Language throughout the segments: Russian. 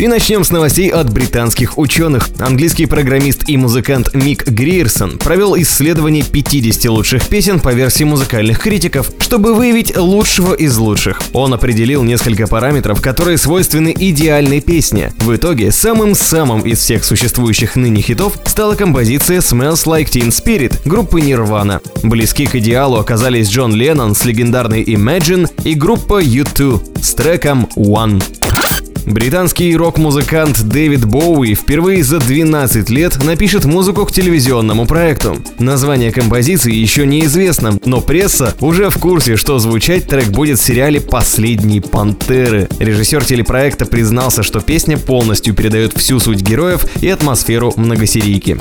И начнем с новостей от британских ученых. Английский программист и музыкант Мик Гриерсон провел исследование 50 лучших песен по версии музыкальных критиков, чтобы выявить лучшего из лучших. Он определил несколько параметров, которые свойственны идеальной песне. В итоге, самым-самым из всех существующих ныне хитов стала композиция Smells Like Teen Spirit группы Nirvana. Близки к идеалу оказались Джон Леннон с легендарной Imagine и группа U2 с треком One. Британский рок-музыкант Дэвид Боуи впервые за 12 лет напишет музыку к телевизионному проекту. Название композиции еще неизвестно, но пресса уже в курсе, что звучать трек будет в сериале «Последние пантеры». Режиссер телепроекта признался, что песня полностью передает всю суть героев и атмосферу многосерийки.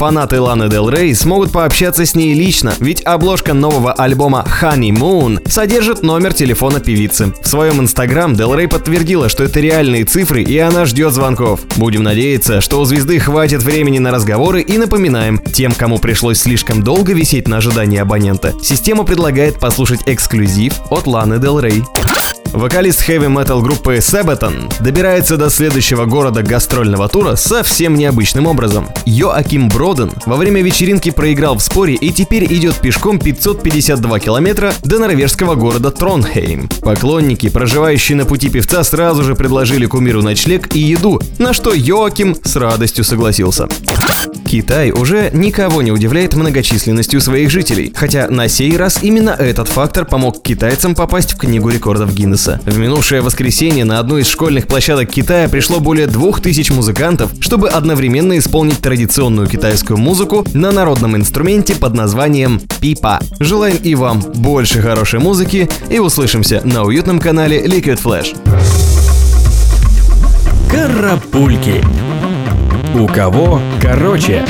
Фанаты Ланы Дел Рей смогут пообщаться с ней лично, ведь обложка нового альбома Honeymoon содержит номер телефона певицы. В своем инстаграм Дел Рей подтвердила, что это реальные цифры и она ждет звонков. Будем надеяться, что у звезды хватит времени на разговоры и напоминаем, тем, кому пришлось слишком долго висеть на ожидании абонента, система предлагает послушать эксклюзив от Ланы Дел Рей. Вокалист хэви-метал группы Sabaton добирается до следующего города гастрольного тура совсем необычным образом. Йоаким Броден во время вечеринки проиграл в споре и теперь идет пешком 552 километра до норвежского города Тронхейм. Поклонники, проживающие на пути певца, сразу же предложили кумиру ночлег и еду, на что Йоаким с радостью согласился. Китай уже никого не удивляет многочисленностью своих жителей, хотя на сей раз именно этот фактор помог китайцам попасть в Книгу рекордов Гиннесса. В минувшее воскресенье на одну из школьных площадок Китая пришло более двух тысяч музыкантов, чтобы одновременно исполнить традиционную китайскую музыку на народном инструменте под названием пипа. Желаем и вам больше хорошей музыки и услышимся на уютном канале Liquid Flash. Карапульки. У кого короче.